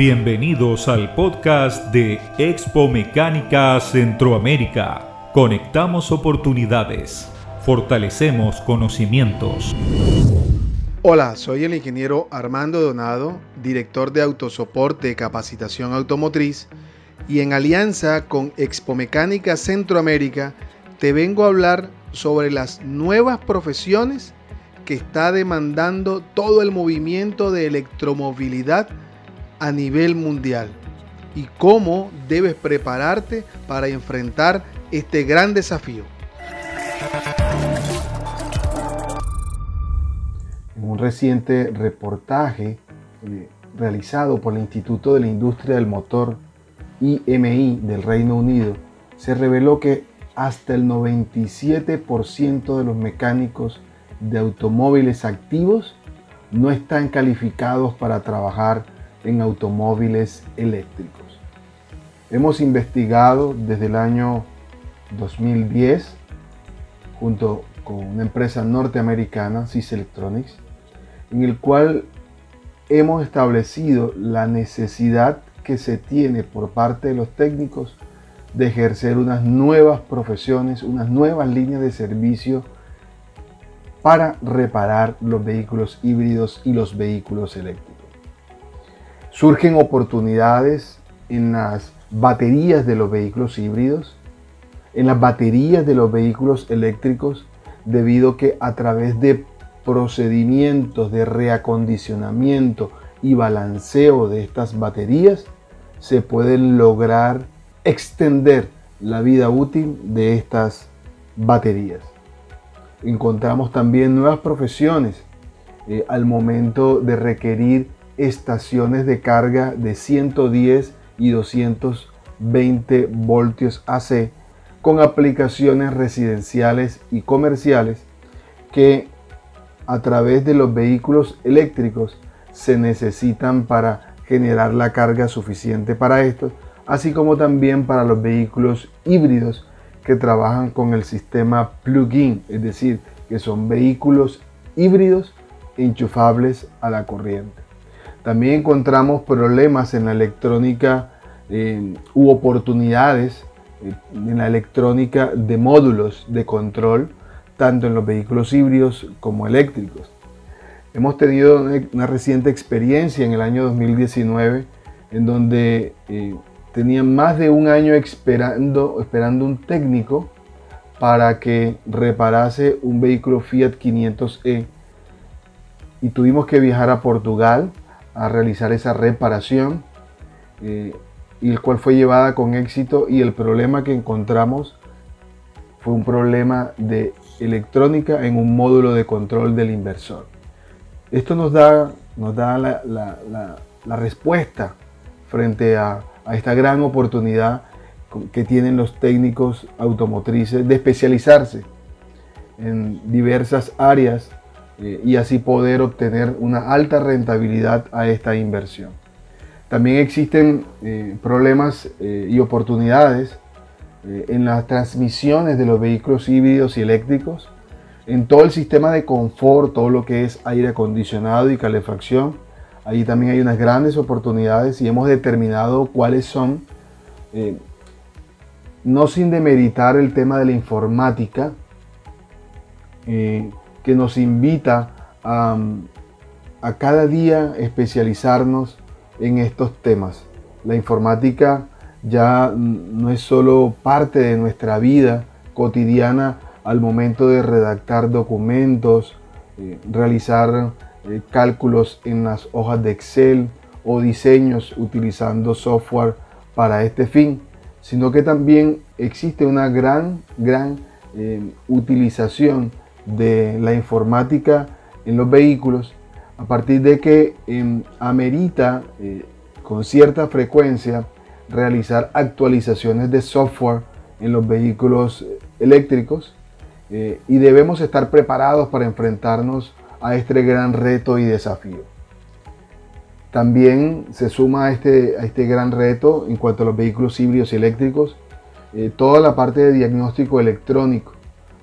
Bienvenidos al podcast de Expo Mecánica Centroamérica. Conectamos oportunidades, fortalecemos conocimientos. Hola, soy el ingeniero Armando Donado, director de Autosoporte Capacitación Automotriz, y en alianza con Expo Mecánica Centroamérica te vengo a hablar sobre las nuevas profesiones que está demandando todo el movimiento de electromovilidad a nivel mundial y cómo debes prepararte para enfrentar este gran desafío. En un reciente reportaje eh, realizado por el Instituto de la Industria del Motor IMI del Reino Unido, se reveló que hasta el 97% de los mecánicos de automóviles activos no están calificados para trabajar en automóviles eléctricos. Hemos investigado desde el año 2010 junto con una empresa norteamericana, SIS Electronics, en el cual hemos establecido la necesidad que se tiene por parte de los técnicos de ejercer unas nuevas profesiones, unas nuevas líneas de servicio para reparar los vehículos híbridos y los vehículos eléctricos. Surgen oportunidades en las baterías de los vehículos híbridos, en las baterías de los vehículos eléctricos, debido que a través de procedimientos de reacondicionamiento y balanceo de estas baterías, se puede lograr extender la vida útil de estas baterías. Encontramos también nuevas profesiones eh, al momento de requerir estaciones de carga de 110 y 220 voltios AC con aplicaciones residenciales y comerciales que a través de los vehículos eléctricos se necesitan para generar la carga suficiente para estos, así como también para los vehículos híbridos que trabajan con el sistema plug-in, es decir, que son vehículos híbridos enchufables a la corriente. También encontramos problemas en la electrónica u oportunidades eh, en la electrónica de módulos de control, tanto en los vehículos híbridos como eléctricos. Hemos tenido una, reciente experiencia en el año 2019 en donde eh, tenían más de un año esperando, esperando un técnico para que reparase un vehículo Fiat 500e y tuvimos que viajar a Portugal a realizar esa reparación, eh, y el cual fue llevada con éxito y el problema que encontramos fue un problema de electrónica en un módulo de control del inversor. Esto nos da, nos da la, respuesta frente a esta gran oportunidad que tienen los técnicos automotrices de especializarse en diversas áreas eh, y así poder obtener una alta rentabilidad a esta inversión. También existen eh, problemas eh, y oportunidades en las transmisiones de los vehículos híbridos y eléctricos, en todo el sistema de confort, todo lo que es aire acondicionado y calefacción. Ahí también hay unas grandes oportunidades y hemos determinado cuáles son, no sin demeritar el tema de la informática, que nos invita a, cada día especializarnos en estos temas. La informática ya no es solo parte de nuestra vida cotidiana al momento de redactar documentos, eh, realizar eh, cálculos en las hojas de Excel o diseños utilizando software para este fin, sino que también existe una gran, gran eh, utilización de la informática en los vehículos a partir de que em, amerita eh, con cierta frecuencia realizar actualizaciones de software en los vehículos eléctricos eh, y debemos estar preparados para enfrentarnos a este gran reto y desafío. También se suma a este, a este gran reto en cuanto a los vehículos híbridos y eléctricos eh, toda la parte de diagnóstico electrónico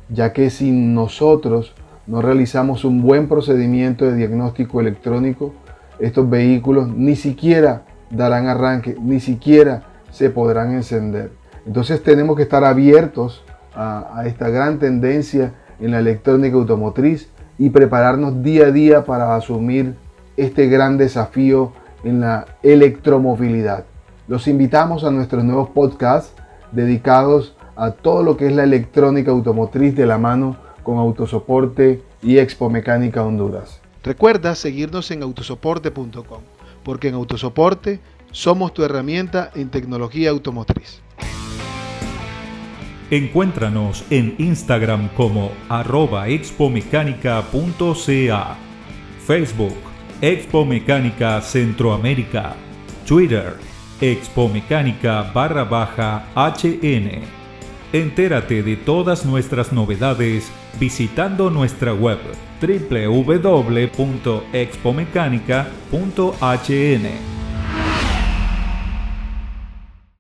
ya que si nosotros no realizamos un buen procedimiento de diagnóstico electrónico, estos vehículos ni siquiera darán arranque, ni siquiera se podrán encender. Entonces tenemos que estar abiertos a, esta gran tendencia en la electrónica automotriz y prepararnos día a día para asumir este gran desafío en la electromovilidad. Los invitamos a nuestros nuevos podcasts dedicados a todo lo que es la electrónica automotriz de la mano con Autosoporte y Expo Mecánica Honduras. Recuerda seguirnos en autosoporte.com, porque en Autosoporte somos tu herramienta en tecnología automotriz. Encuéntranos en Instagram como arroba expomecánica.ca, Facebook Expo Mecánica Centroamérica, Twitter Expo Mecánica barra baja HN. Entérate de todas nuestras novedades visitando nuestra web www.expomecánica.hn.